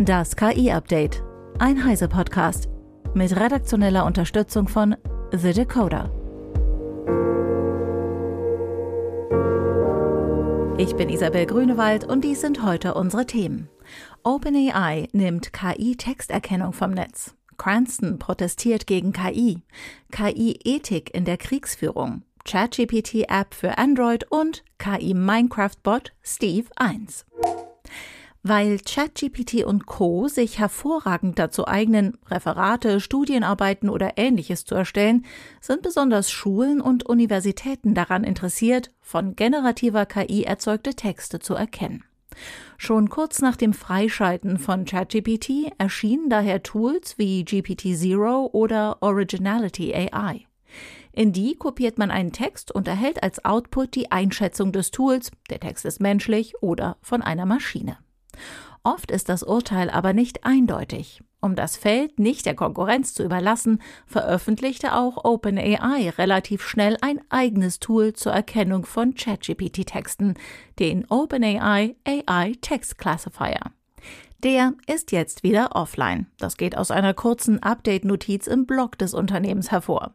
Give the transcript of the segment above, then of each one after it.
Das KI-Update. Ein Heise-Podcast. Mit redaktioneller Unterstützung von The Decoder. Ich bin Isabel Grünewald und dies sind heute unsere Themen. OpenAI nimmt KI-Texterkennung vom Netz. Cranston protestiert gegen KI. KI-Ethik in der Kriegsführung. ChatGPT-App für Android und KI-Minecraft-Bot Steve 1. Weil ChatGPT und Co. sich hervorragend dazu eignen, Referate, Studienarbeiten oder ähnliches zu erstellen, sind besonders Schulen und Universitäten daran interessiert, von generativer KI erzeugte Texte zu erkennen. Schon kurz nach dem Freischalten von ChatGPT erschienen daher Tools wie GPT-Zero oder Originality AI. In die kopiert man einen Text und erhält als Output die Einschätzung des Tools, der Text ist menschlich oder von einer Maschine. Oft ist das Urteil aber nicht eindeutig. Um das Feld nicht der Konkurrenz zu überlassen, veröffentlichte auch OpenAI relativ schnell ein eigenes Tool zur Erkennung von ChatGPT-Texten, den OpenAI AI Text Classifier. Der ist jetzt wieder offline. Das geht aus einer kurzen Update-Notiz im Blog des Unternehmens hervor.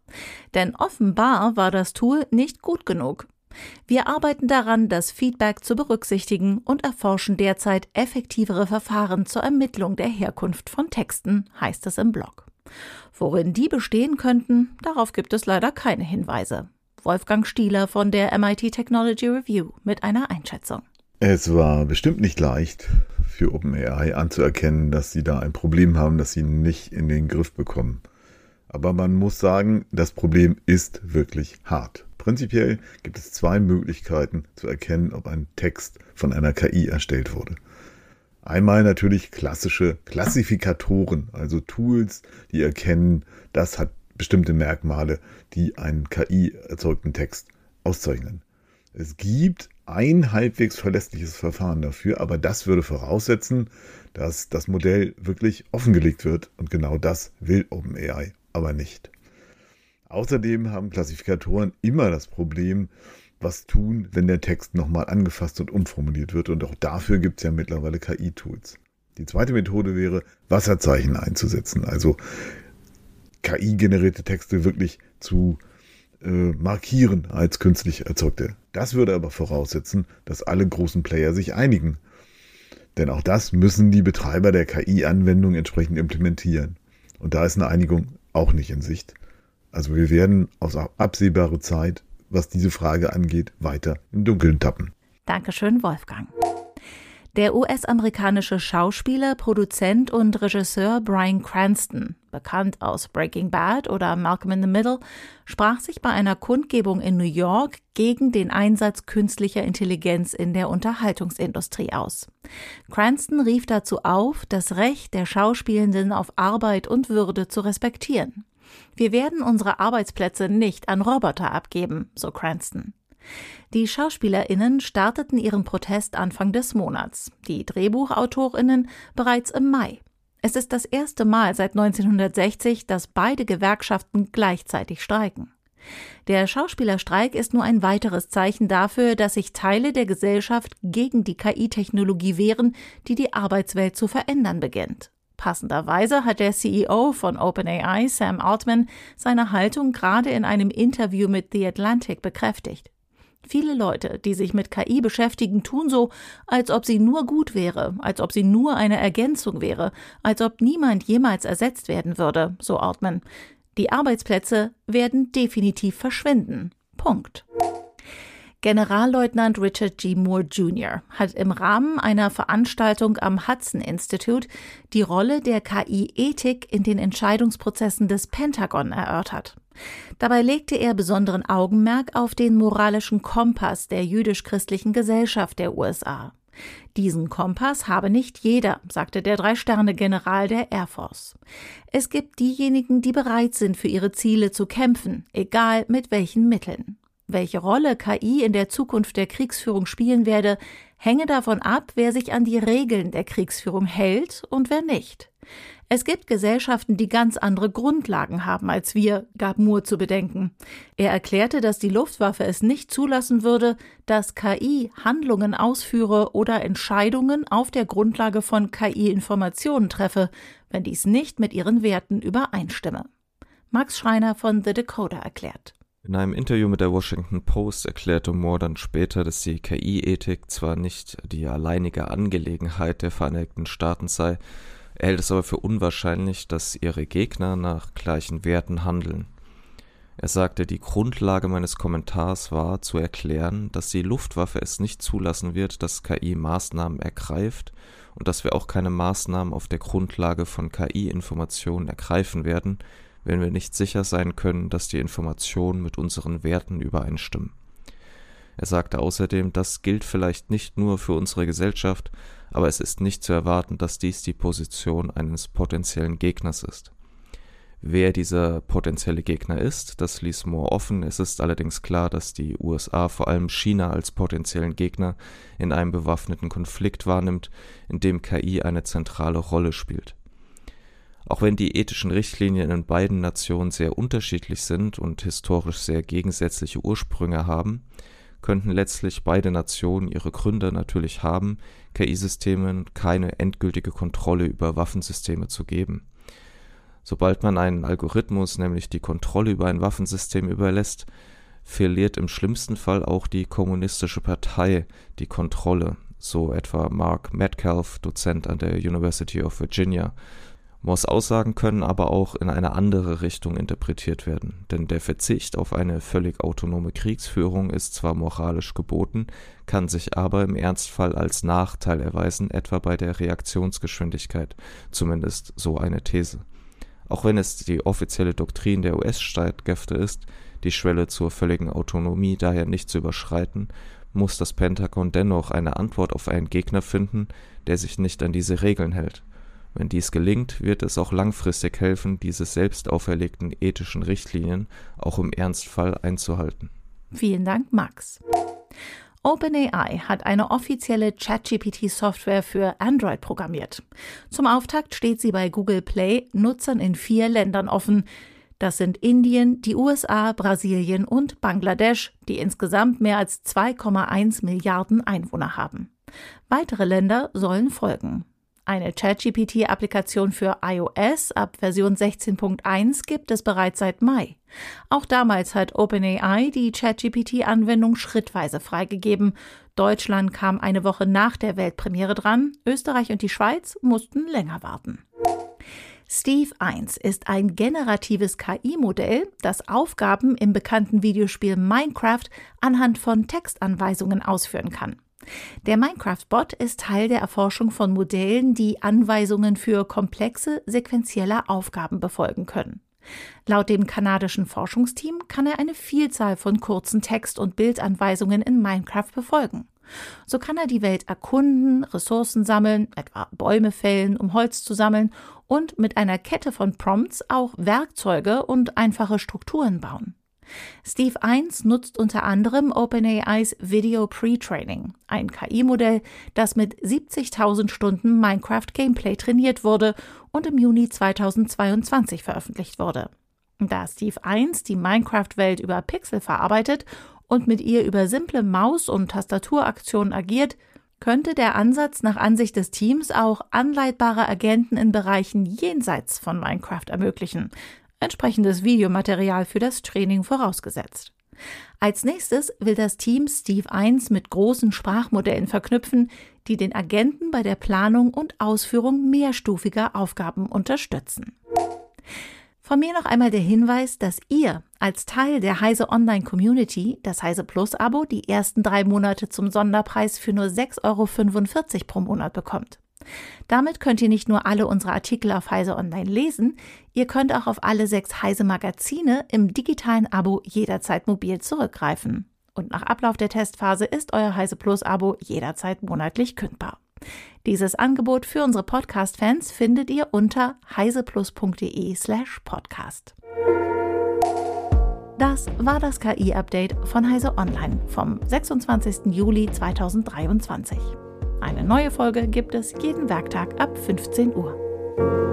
Denn offenbar war das Tool nicht gut genug. Wir arbeiten daran, das Feedback zu berücksichtigen und erforschen derzeit effektivere Verfahren zur Ermittlung der Herkunft von Texten, heißt es im Blog. Worin die bestehen könnten, darauf gibt es leider keine Hinweise. Wolfgang Stieler von der MIT Technology Review mit einer Einschätzung. Es war bestimmt nicht leicht für OpenAI anzuerkennen, dass sie da ein Problem haben, das sie nicht in den Griff bekommen. Aber man muss sagen, das Problem ist wirklich hart. Prinzipiell gibt es zwei Möglichkeiten zu erkennen, ob ein Text von einer KI erstellt wurde. Einmal natürlich klassische Klassifikatoren, also Tools, die erkennen, das hat bestimmte Merkmale, die einen KI-erzeugten Text auszeichnen. Es gibt ein halbwegs verlässliches Verfahren dafür, aber das würde voraussetzen, dass das Modell wirklich offengelegt wird und genau das will OpenAI aber nicht. Außerdem haben Klassifikatoren immer das Problem, was tun, wenn der Text nochmal angefasst und umformuliert wird. Und auch dafür gibt es ja mittlerweile KI-Tools. Die zweite Methode wäre, Wasserzeichen einzusetzen, also KI-generierte Texte wirklich zu äh, markieren als künstlich erzeugte. Das würde aber voraussetzen, dass alle großen Player sich einigen. Denn auch das müssen die Betreiber der KI-Anwendung entsprechend implementieren. Und da ist eine Einigung auch nicht in Sicht. Also wir werden auf absehbare Zeit, was diese Frage angeht, weiter im Dunkeln tappen. Dankeschön, Wolfgang. Der US-amerikanische Schauspieler, Produzent und Regisseur Brian Cranston, bekannt aus Breaking Bad oder Malcolm in the Middle, sprach sich bei einer Kundgebung in New York gegen den Einsatz künstlicher Intelligenz in der Unterhaltungsindustrie aus. Cranston rief dazu auf, das Recht der Schauspielenden auf Arbeit und Würde zu respektieren. Wir werden unsere Arbeitsplätze nicht an Roboter abgeben, so Cranston. Die SchauspielerInnen starteten ihren Protest Anfang des Monats, die DrehbuchautorInnen bereits im Mai. Es ist das erste Mal seit 1960, dass beide Gewerkschaften gleichzeitig streiken. Der Schauspielerstreik ist nur ein weiteres Zeichen dafür, dass sich Teile der Gesellschaft gegen die KI-Technologie wehren, die die Arbeitswelt zu verändern beginnt. Passenderweise hat der CEO von OpenAI, Sam Altman, seine Haltung gerade in einem Interview mit The Atlantic bekräftigt. Viele Leute, die sich mit KI beschäftigen, tun so, als ob sie nur gut wäre, als ob sie nur eine Ergänzung wäre, als ob niemand jemals ersetzt werden würde, so Altman. Die Arbeitsplätze werden definitiv verschwinden. Punkt. Generalleutnant Richard G. Moore Jr. hat im Rahmen einer Veranstaltung am Hudson Institute die Rolle der KI-Ethik in den Entscheidungsprozessen des Pentagon erörtert. Dabei legte er besonderen Augenmerk auf den moralischen Kompass der jüdisch-christlichen Gesellschaft der USA. Diesen Kompass habe nicht jeder, sagte der Drei-Sterne-General der Air Force. Es gibt diejenigen, die bereit sind, für ihre Ziele zu kämpfen, egal mit welchen Mitteln. Welche Rolle KI in der Zukunft der Kriegsführung spielen werde, hänge davon ab, wer sich an die Regeln der Kriegsführung hält und wer nicht. Es gibt Gesellschaften, die ganz andere Grundlagen haben als wir, gab Moore zu bedenken. Er erklärte, dass die Luftwaffe es nicht zulassen würde, dass KI Handlungen ausführe oder Entscheidungen auf der Grundlage von KI-Informationen treffe, wenn dies nicht mit ihren Werten übereinstimme. Max Schreiner von The Decoder erklärt. In einem Interview mit der Washington Post erklärte Moore dann später, dass die KI-Ethik zwar nicht die alleinige Angelegenheit der Vereinigten Staaten sei, er hält es aber für unwahrscheinlich, dass ihre Gegner nach gleichen Werten handeln. Er sagte, die Grundlage meines Kommentars war zu erklären, dass die Luftwaffe es nicht zulassen wird, dass KI Maßnahmen ergreift und dass wir auch keine Maßnahmen auf der Grundlage von KI-Informationen ergreifen werden, wenn wir nicht sicher sein können, dass die Informationen mit unseren Werten übereinstimmen. Er sagte außerdem, das gilt vielleicht nicht nur für unsere Gesellschaft, aber es ist nicht zu erwarten, dass dies die Position eines potenziellen Gegners ist. Wer dieser potenzielle Gegner ist, das ließ Moore offen. Es ist allerdings klar, dass die USA vor allem China als potenziellen Gegner in einem bewaffneten Konflikt wahrnimmt, in dem KI eine zentrale Rolle spielt. Auch wenn die ethischen Richtlinien in beiden Nationen sehr unterschiedlich sind und historisch sehr gegensätzliche Ursprünge haben, könnten letztlich beide Nationen ihre Gründe natürlich haben, KI-Systemen keine endgültige Kontrolle über Waffensysteme zu geben. Sobald man einen Algorithmus, nämlich die Kontrolle über ein Waffensystem überlässt, verliert im schlimmsten Fall auch die kommunistische Partei die Kontrolle, so etwa Mark Metcalf, Dozent an der University of Virginia, Moores Aussagen können aber auch in eine andere Richtung interpretiert werden, denn der Verzicht auf eine völlig autonome Kriegsführung ist zwar moralisch geboten, kann sich aber im Ernstfall als Nachteil erweisen, etwa bei der Reaktionsgeschwindigkeit, zumindest so eine These. Auch wenn es die offizielle Doktrin der US-Streitkräfte ist, die Schwelle zur völligen Autonomie daher nicht zu überschreiten, muss das Pentagon dennoch eine Antwort auf einen Gegner finden, der sich nicht an diese Regeln hält wenn dies gelingt, wird es auch langfristig helfen, diese selbst auferlegten ethischen Richtlinien auch im Ernstfall einzuhalten. Vielen Dank, Max. OpenAI hat eine offizielle ChatGPT-Software für Android programmiert. Zum Auftakt steht sie bei Google Play Nutzern in vier Ländern offen. Das sind Indien, die USA, Brasilien und Bangladesch, die insgesamt mehr als 2,1 Milliarden Einwohner haben. Weitere Länder sollen folgen. Eine ChatGPT-Applikation für iOS ab Version 16.1 gibt es bereits seit Mai. Auch damals hat OpenAI die ChatGPT-Anwendung schrittweise freigegeben. Deutschland kam eine Woche nach der Weltpremiere dran, Österreich und die Schweiz mussten länger warten. Steve 1 ist ein generatives KI-Modell, das Aufgaben im bekannten Videospiel Minecraft anhand von Textanweisungen ausführen kann. Der Minecraft-Bot ist Teil der Erforschung von Modellen, die Anweisungen für komplexe, sequentielle Aufgaben befolgen können. Laut dem kanadischen Forschungsteam kann er eine Vielzahl von kurzen Text- und Bildanweisungen in Minecraft befolgen. So kann er die Welt erkunden, Ressourcen sammeln, etwa Bäume fällen, um Holz zu sammeln und mit einer Kette von Prompts auch Werkzeuge und einfache Strukturen bauen. Steve 1 nutzt unter anderem OpenAIs Video Pre-Training, ein KI-Modell, das mit 70.000 Stunden Minecraft-Gameplay trainiert wurde und im Juni 2022 veröffentlicht wurde. Da Steve 1 die Minecraft-Welt über Pixel verarbeitet und mit ihr über simple Maus- und Tastaturaktionen agiert, könnte der Ansatz nach Ansicht des Teams auch anleitbare Agenten in Bereichen jenseits von Minecraft ermöglichen, entsprechendes Videomaterial für das Training vorausgesetzt. Als nächstes will das Team Steve 1 mit großen Sprachmodellen verknüpfen, die den Agenten bei der Planung und Ausführung mehrstufiger Aufgaben unterstützen. Von mir noch einmal der Hinweis, dass ihr als Teil der Heise Online Community das Heise Plus Abo die ersten drei Monate zum Sonderpreis für nur 6,45 Euro pro Monat bekommt. Damit könnt ihr nicht nur alle unsere Artikel auf Heise Online lesen, ihr könnt auch auf alle sechs Heise Magazine im digitalen Abo jederzeit mobil zurückgreifen. Und nach Ablauf der Testphase ist euer Heise Plus Abo jederzeit monatlich kündbar. Dieses Angebot für unsere Podcast-Fans findet ihr unter heiseplus.de slash podcast. Das war das KI-Update von Heise Online vom 26. Juli 2023. Eine neue Folge gibt es jeden Werktag ab 15 Uhr.